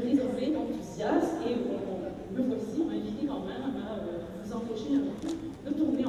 réservé, enthousiaste, et on, le voici, on m'a invité quand même à euh, vous empêcher un peu de tourner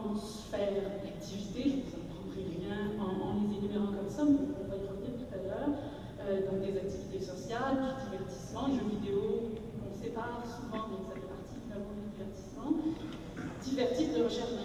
différentes sphères d'activité, je ne vous apprendrai rien en, en, les énumérant comme ça, mais on va y revenir tout à l'heure, euh, donc des activités sociales, du divertissement, jeux vidéo, on sépare souvent, mais ça fait partie évidemment du divertissement, divertir de recherche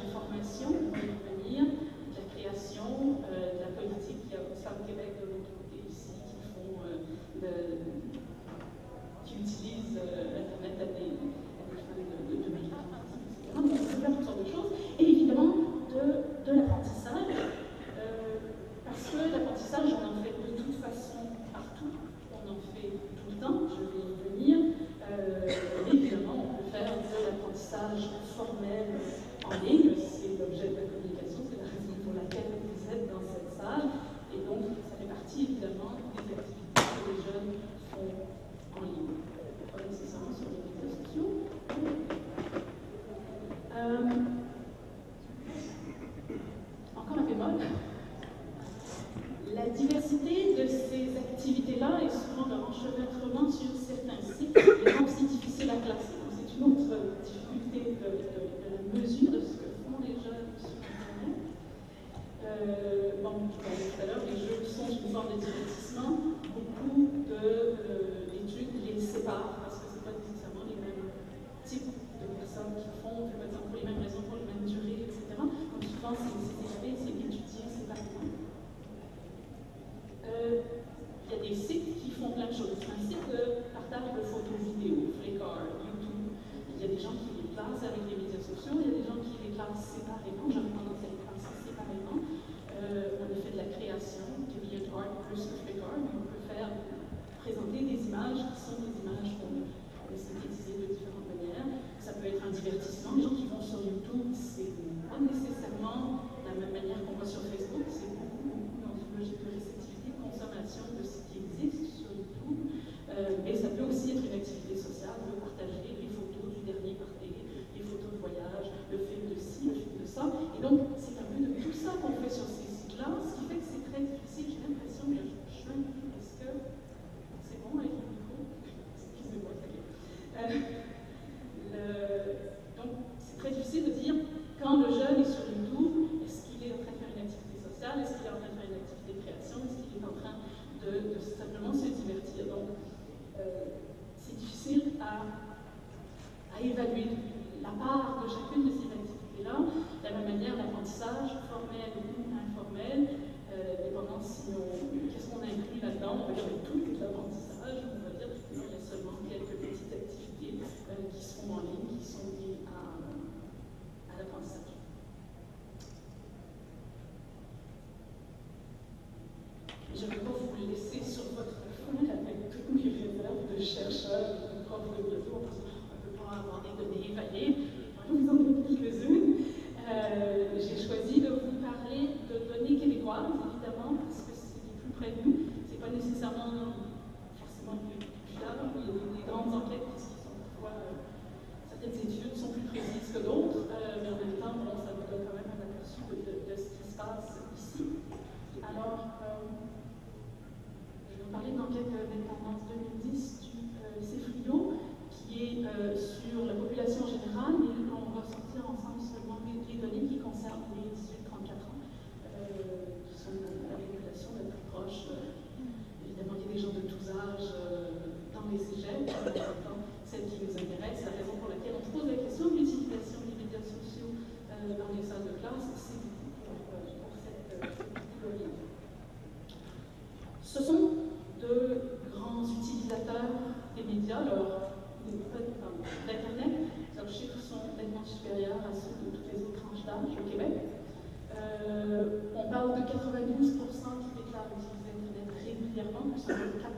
Thank you.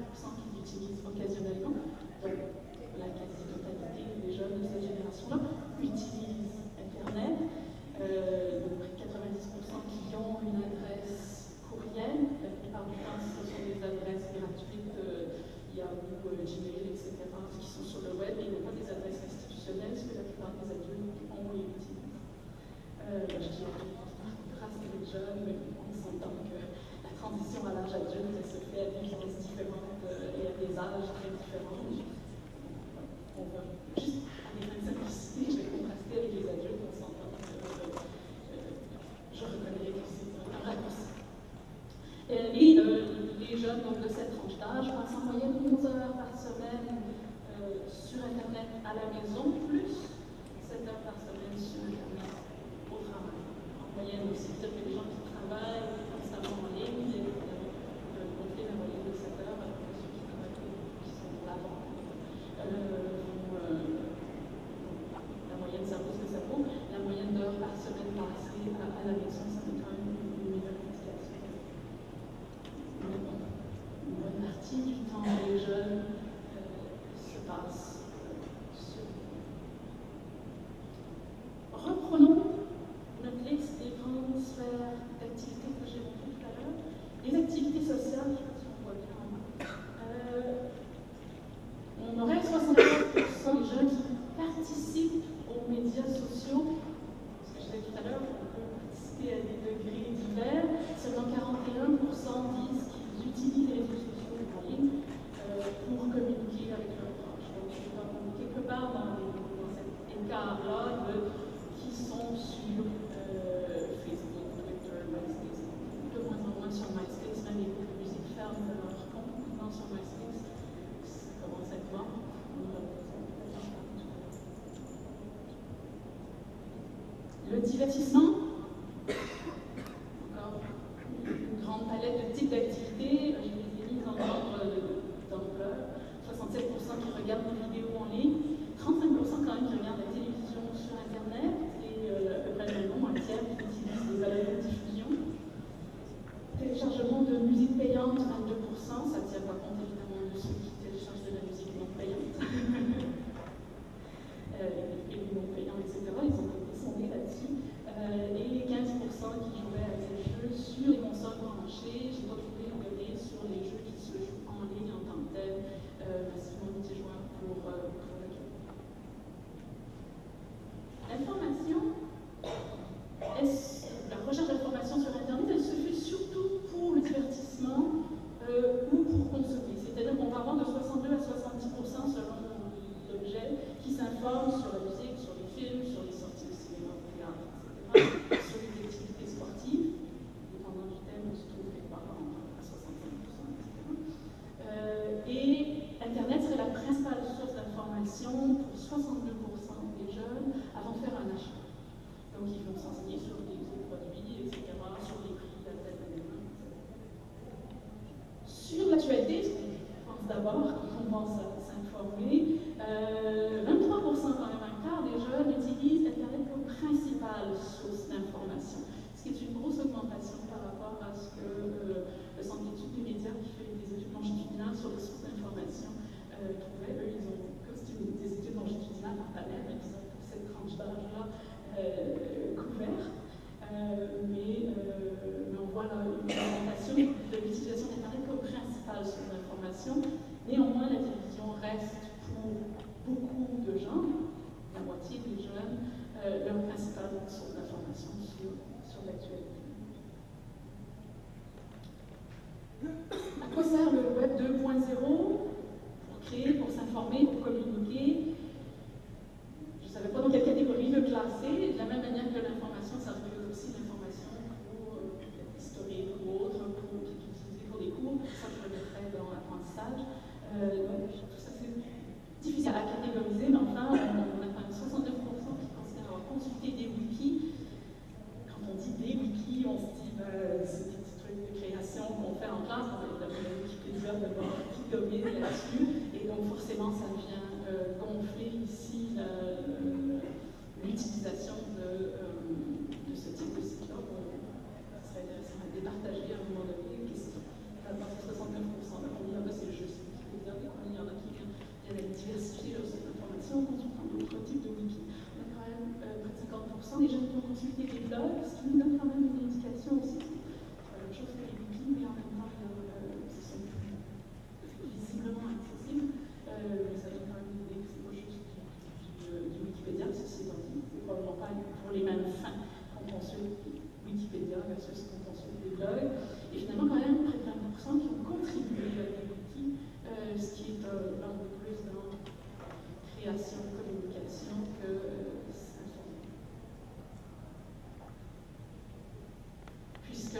Le divertissement,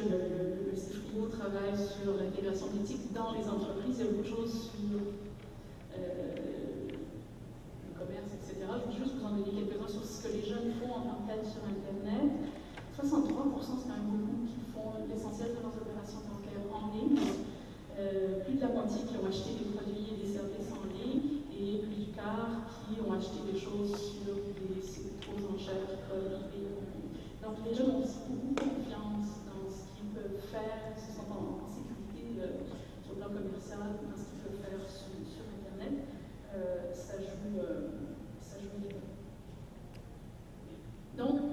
le, le, travaille sur la diversion politique Don't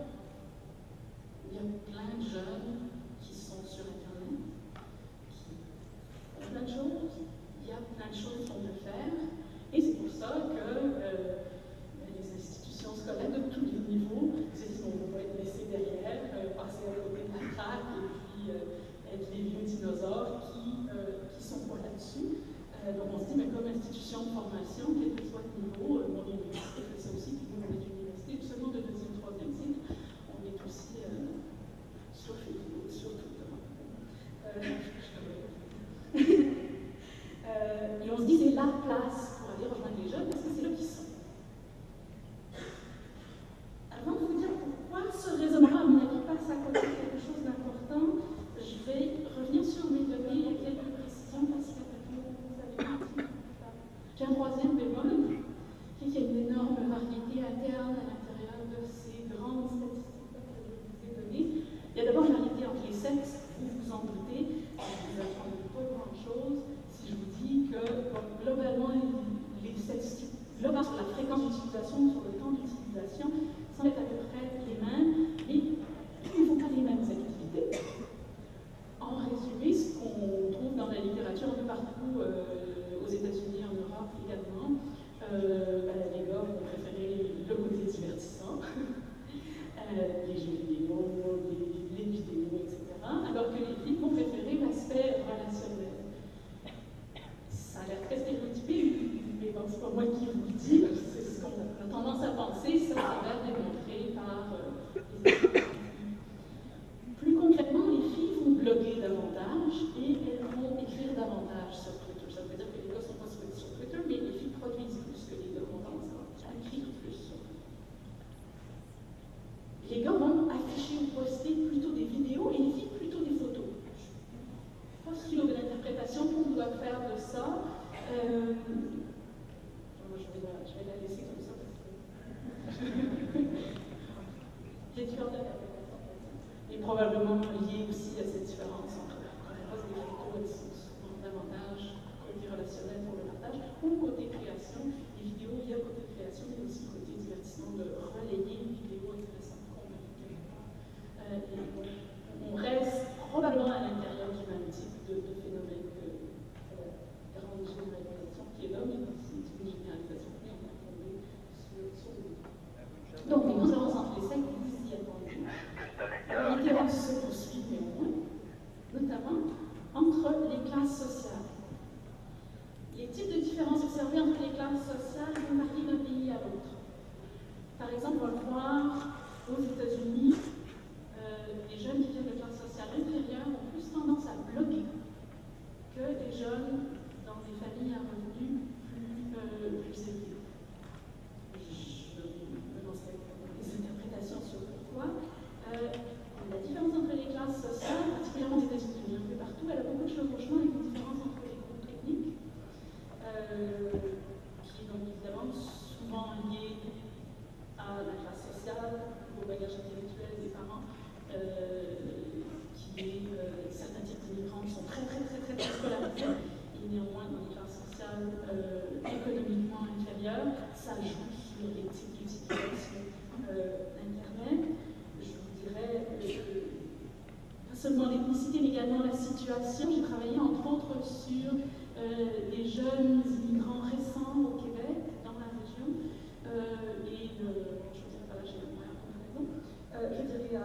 J'ai travaillé entre autres sur euh, les jeunes immigrants récents au Québec, dans la région, euh, et le, je ne dirais pas la comparaison. je dirais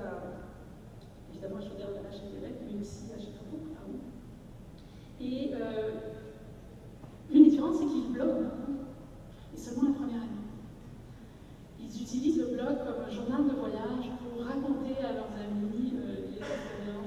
évidemment, je dirais la Québec, mais aussi à Chicago, pardon. Et euh, une différence, c'est qu'ils bloguent, et seulement la première année. Ils utilisent le blog comme un journal de voyage pour raconter à leurs amis les expériences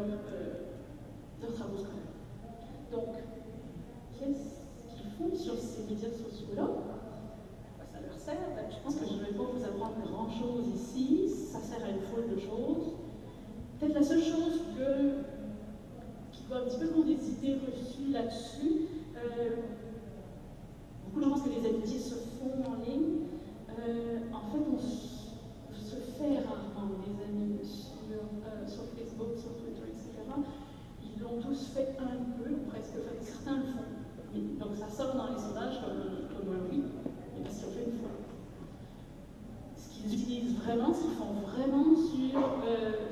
développe d'autres quand même. Donc, qu'est-ce qu'ils font sur ces médias sociaux-là? Bah, ça leur sert. Je pense que je ne vais pas vous apprendre grand-chose ici. Ça sert à une foule de choses. Peut-être la seule chose que, qui doit un petit peu condensiter personne dans les sondages comme, comme oui, mais parce qu'on fait une fois. Ce qu'ils utilisent vraiment, ce qu'ils font vraiment sur euh,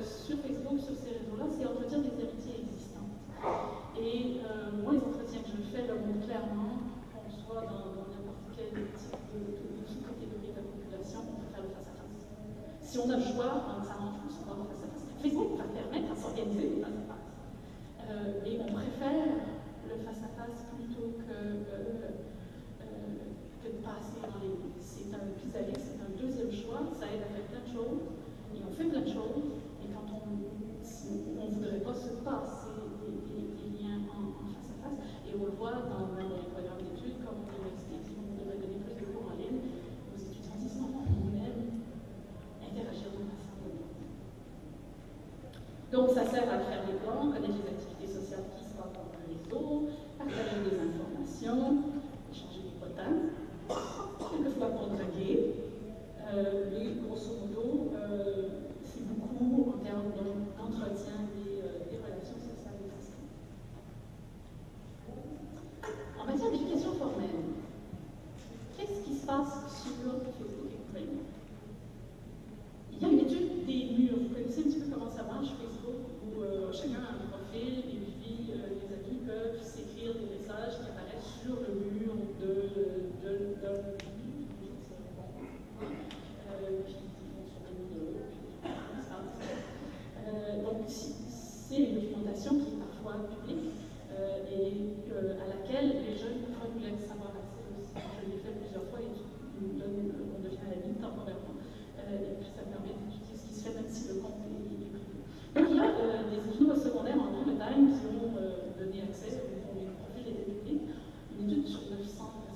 Qui ont euh, donné accès, comme pour les profils et les techniques, une étude sur 900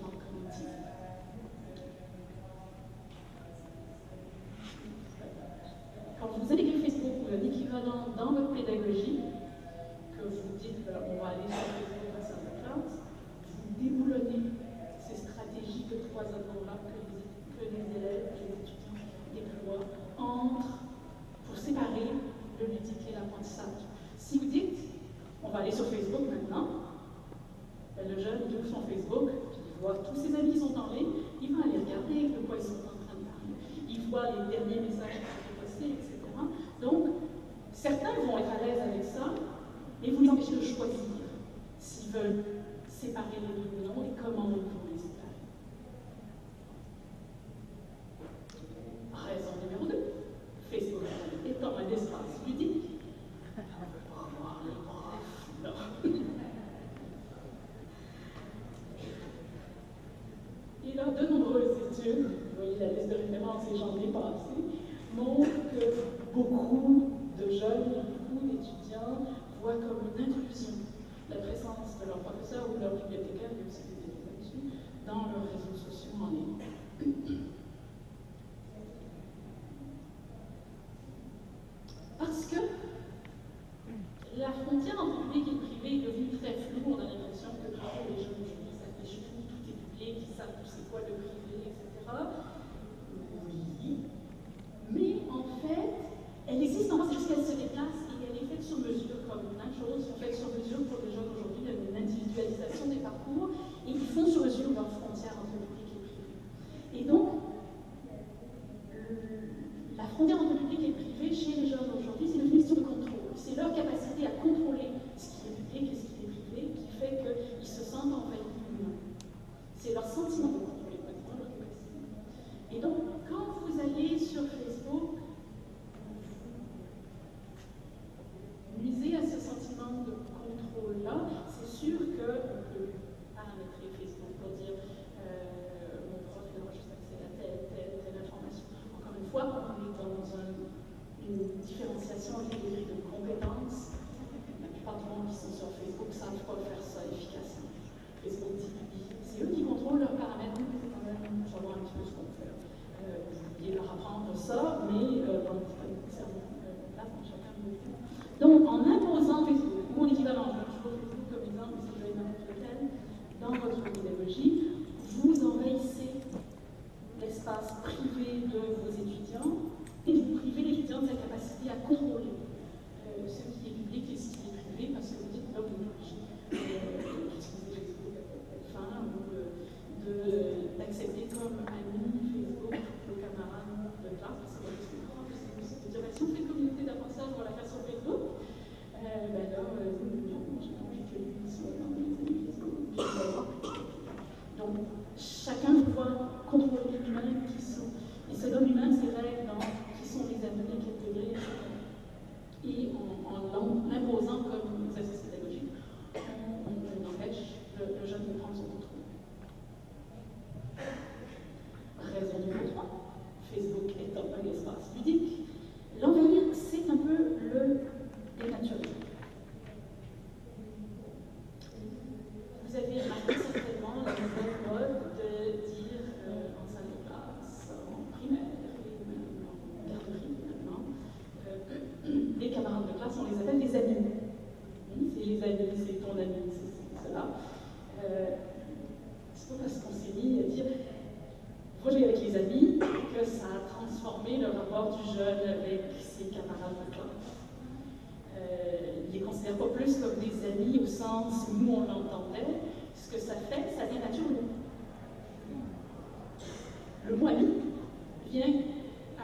What?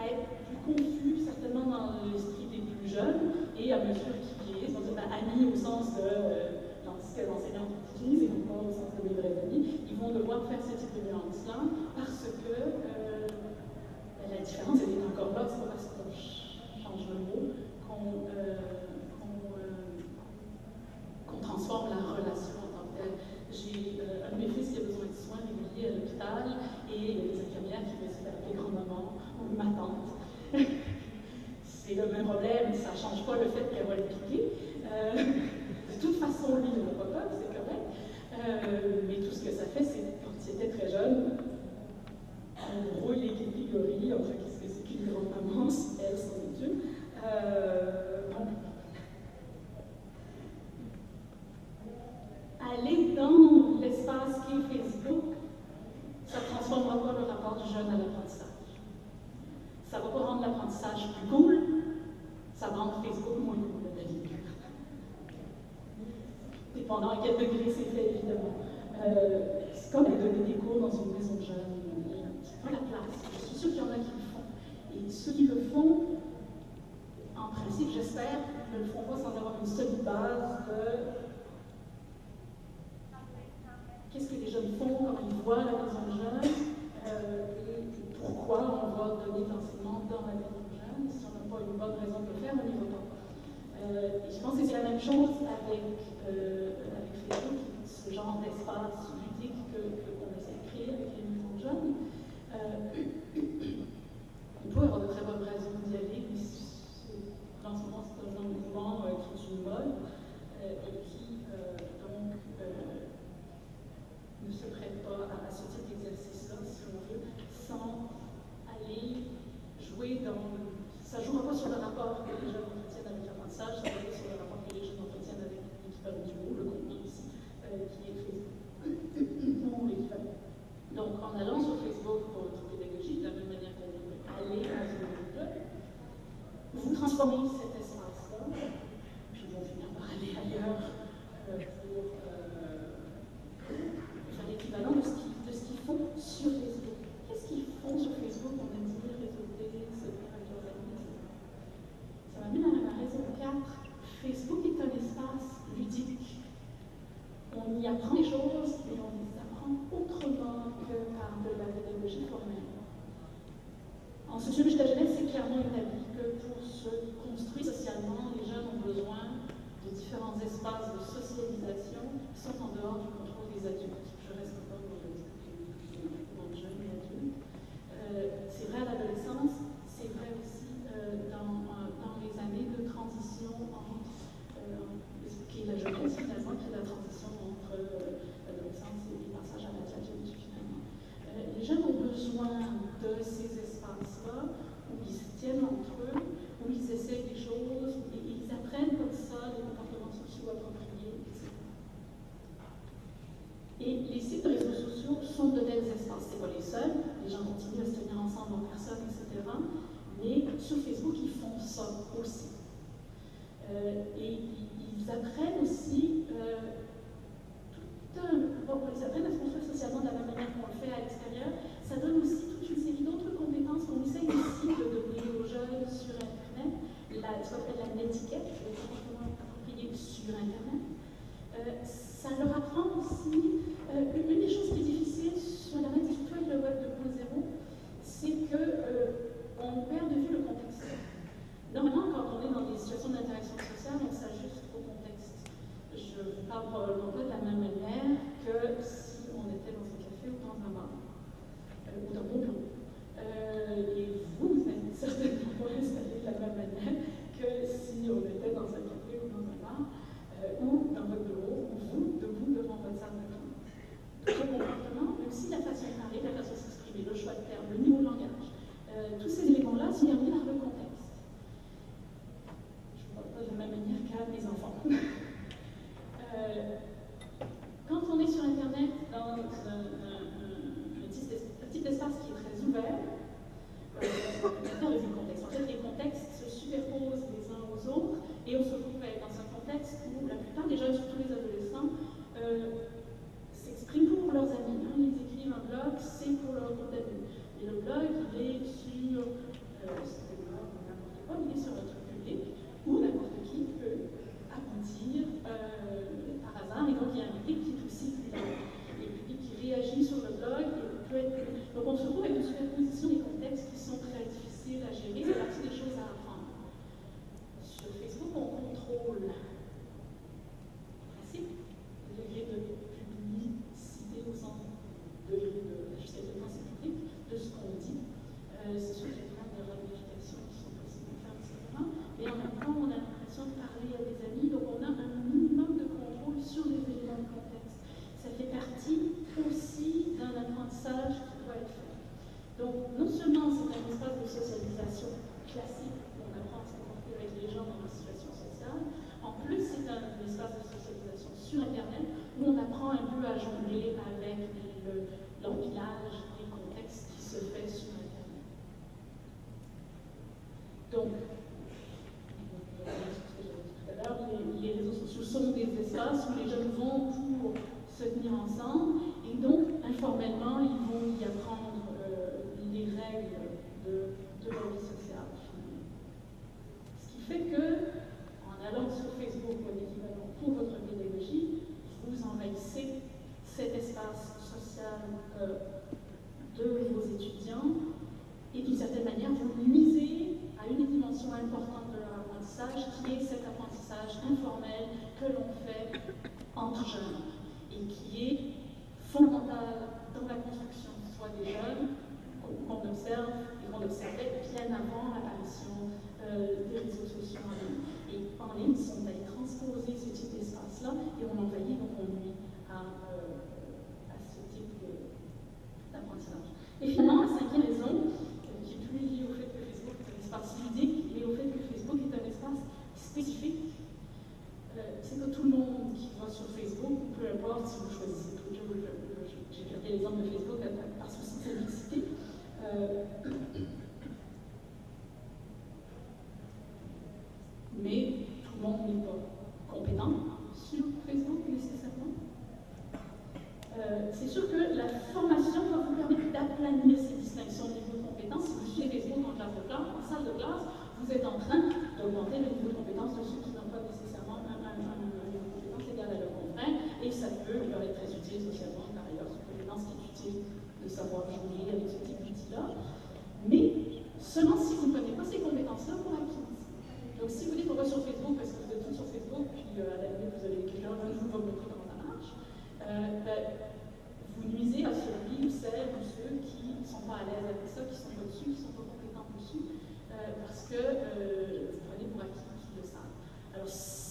être plus confus, certainement dans l'esprit des plus jeunes, et à mesure qu'ils vieillissent, on amis au sens de euh, l'entité d'enseignants qui utilise et non pas au sens de mes vrais amis, ils vont devoir faire ce type de parce que euh, la différence elle est encore là, c'est pas parce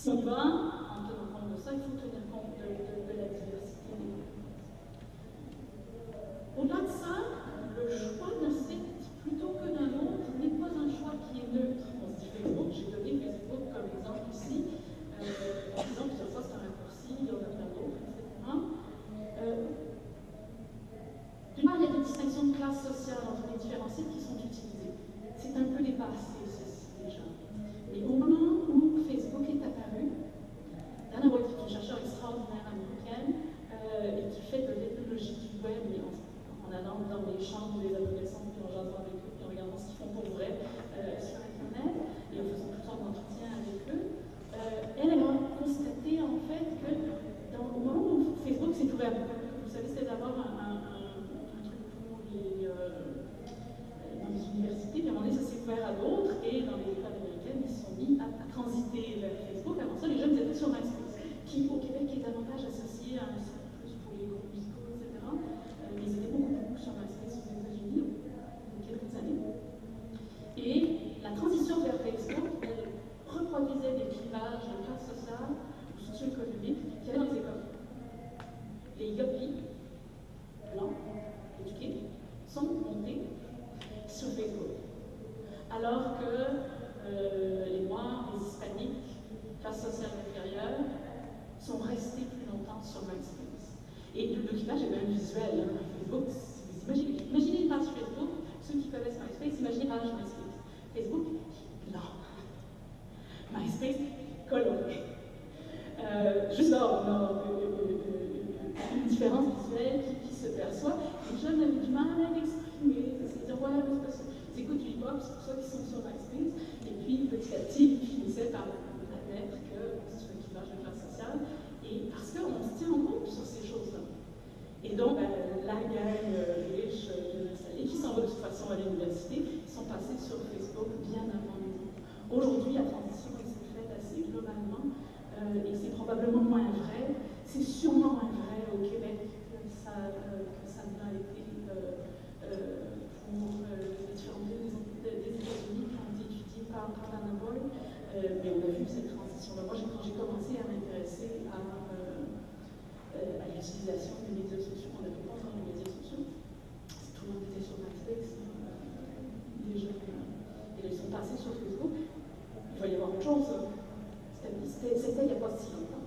Sylvain, en tenant compte de ça, il faut tenir compte de, la diversité des Au-delà de ça, le choix d'un secte plutôt que d'un autre n'est pas un choix qui est neutre. On se dit Facebook, j'ai donné Facebook comme exemple ici, euh, en disant plusieurs fois c'est un raccourci, il y en a plein d'autres, etc. Euh, D'une part, il y a des distinctions de classe sociale entre les différents sectes qui sont utilisées. C'est un peu dépassé, ceci déjà. Et au moment où dans les chambres des abonnés. chose, c'était il n'y a pas si longtemps.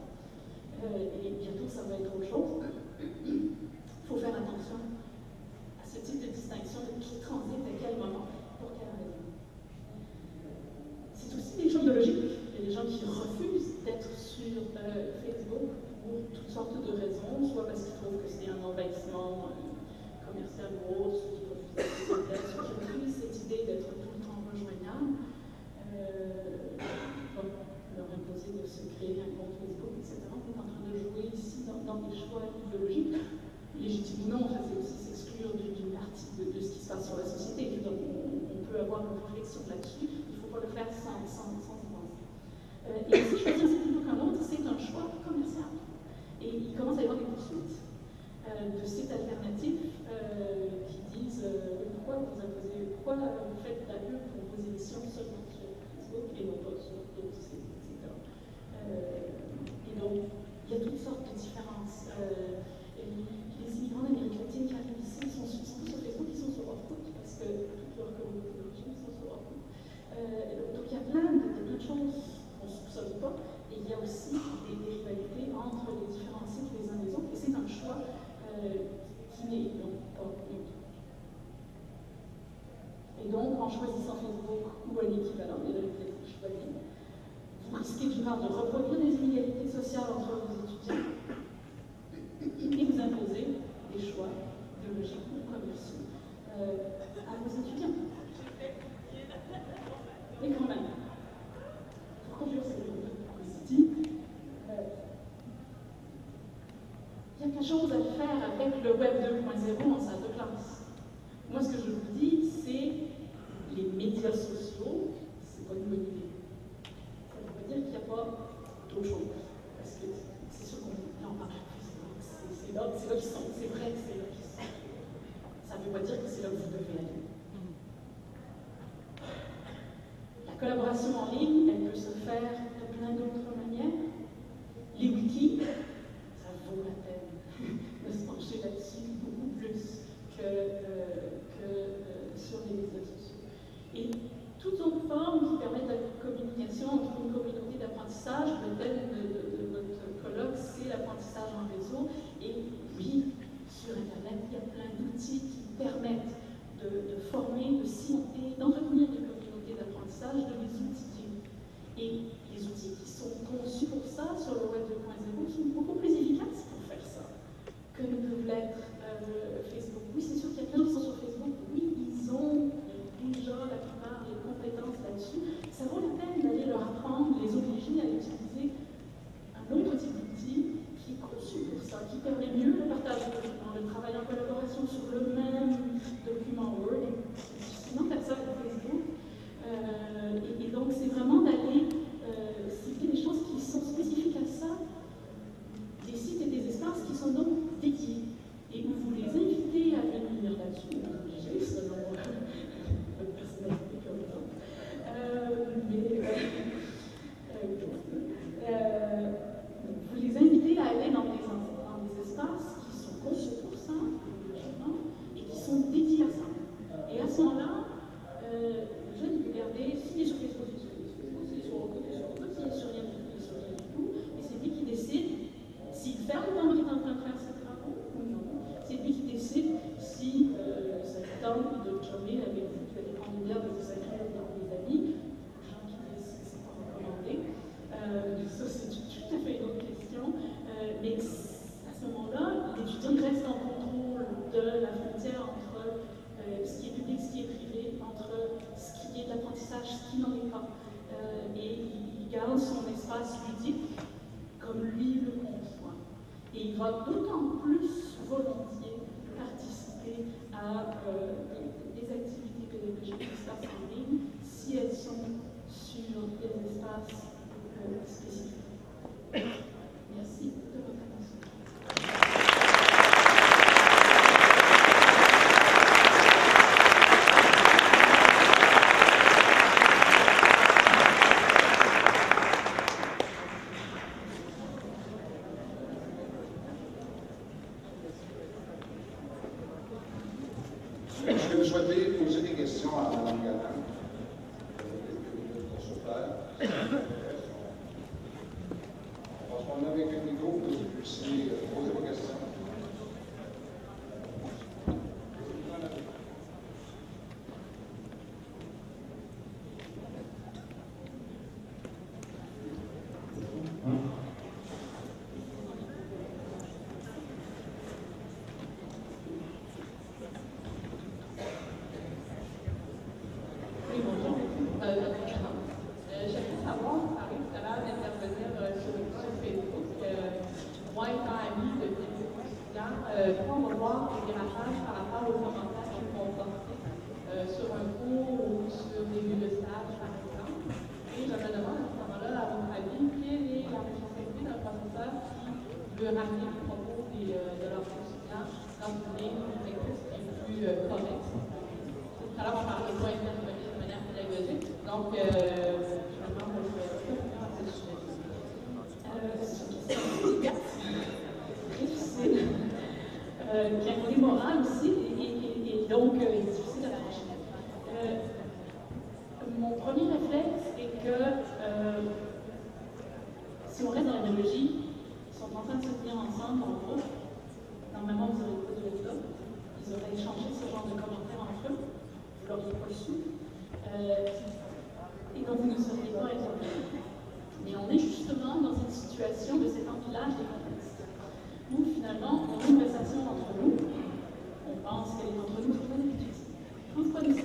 La collaboration en ligne, elle peut se faire de plein d'autres il va d'autant plus volontiers participer à euh, des activités pédagogiques qui se passent en ligne si elles sont sur des espaces euh, spécifiques. Et on est justement dans cette situation de cet empilage des contextes, où finalement on une conversation entre nous, on pense qu'elle est entre nous, pourquoi nous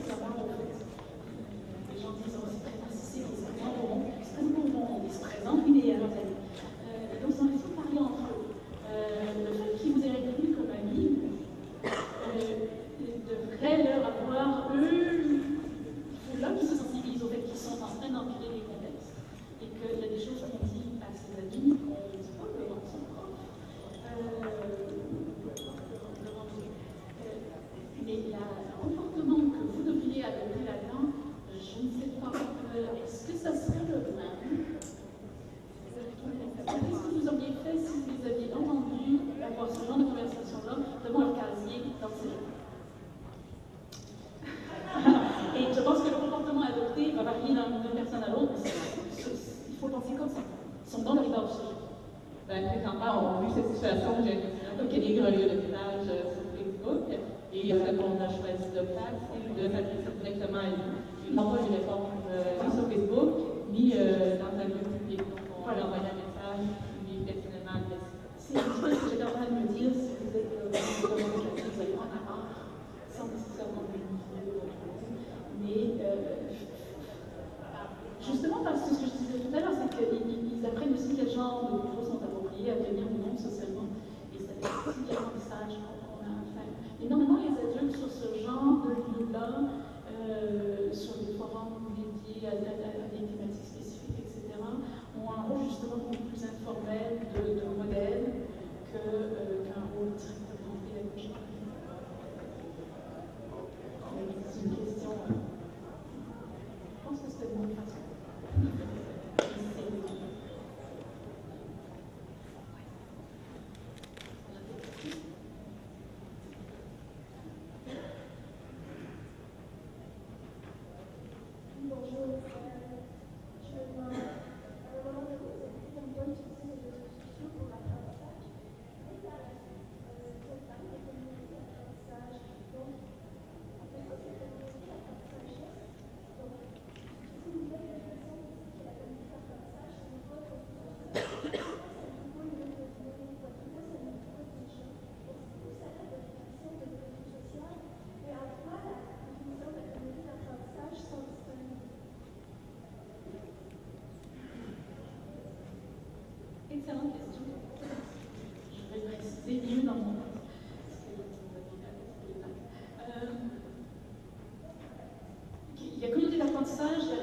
Сажа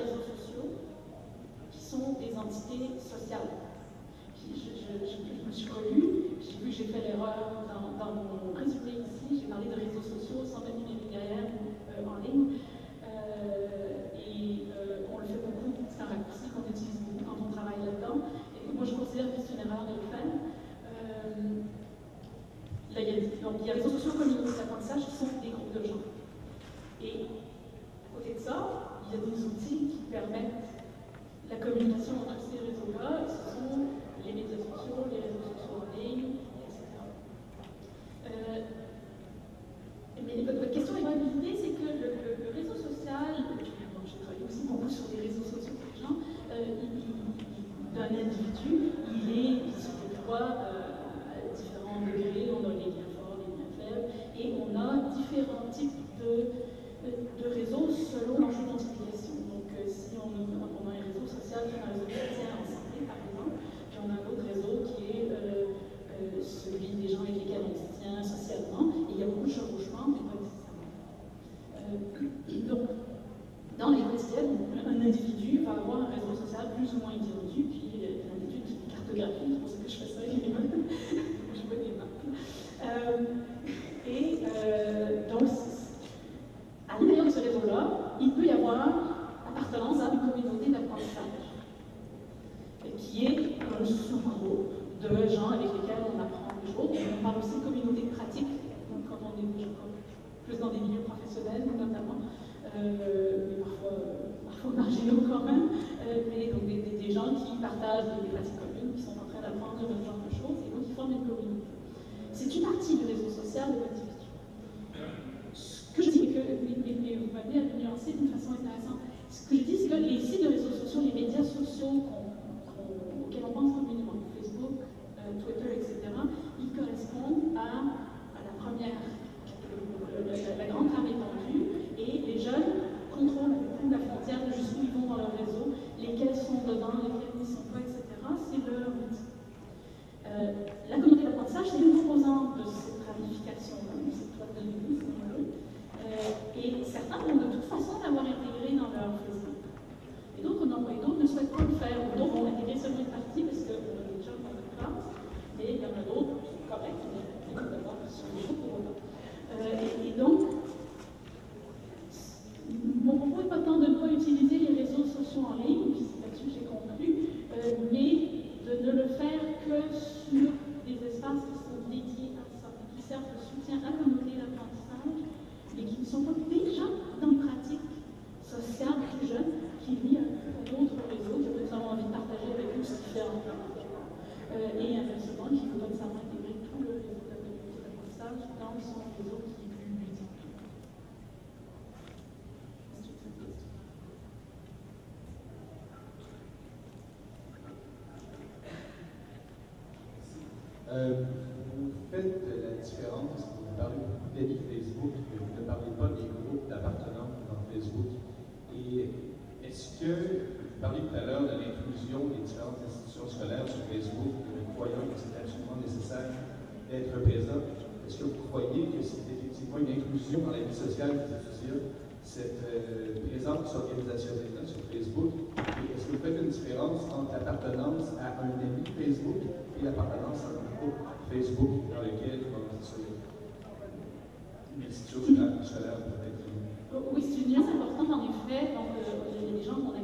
Schwester, ich que, vous parliez tout à l'heure de l'inclusion des différentes institutions scolaires sur Facebook, nous croyons que c'est absolument nécessaire d'être présent. Est-ce que vous croyez que c'est effectivement une inclusion dans la vie sociale qui diffuse cette euh, présence organisationnelle sur Facebook? Est-ce que vous faites une différence entre l'appartenance à un ami Facebook et l'appartenance à un groupe Facebook dans lequel vous Une institution scolaire peut-être euh, oui, c'est une nuance importante en effet. Donc, il y a des gens qu'on a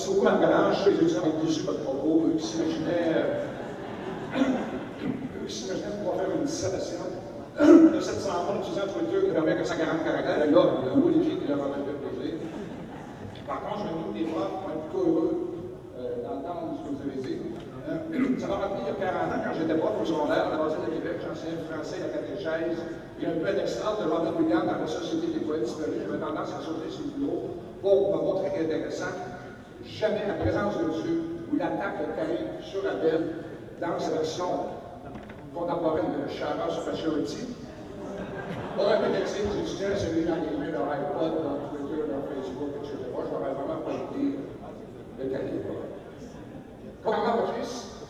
surtout en Galache, les gens avec des yeux pas propos, eux qui s'imaginaient, eux qui s'imaginaient pouvoir faire une dissertation de 700 ans, utilisant Twitter qui n'avait que 140 caractères. Et là, le mot léger qui leur avait proposé. Par contre, je me dis des profs, on est plutôt heureux euh, d'entendre ce que vous avez dit. Euh, ça m'a rappelé il y a 40 ans, quand j'étais prof au secondaire, à la base de Québec, j'enseignais français à la catéchèse. Il y a un peu un extra de Robert dans la Société des poètes disparus. J'avais tendance à sauter sur le bureau pour me montrer intéressant jamais la présence de Dieu ou l'attaque de Caïn sur Abel dans son contemporaine de Charles Specialty aurait pénétré les étudiants, celui dans les mains, leur iPod, leur Twitter, leur Facebook, etc. Je n'aurais vraiment pas idée de quel niveau. Comment votre fils,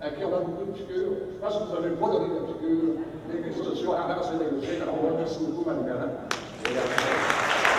à qui on a beaucoup de piqûres, je pense que vous n'avez pas donné de piqûres, les réseaux sociaux avancent les alors on va remercier beaucoup, Madame Galland.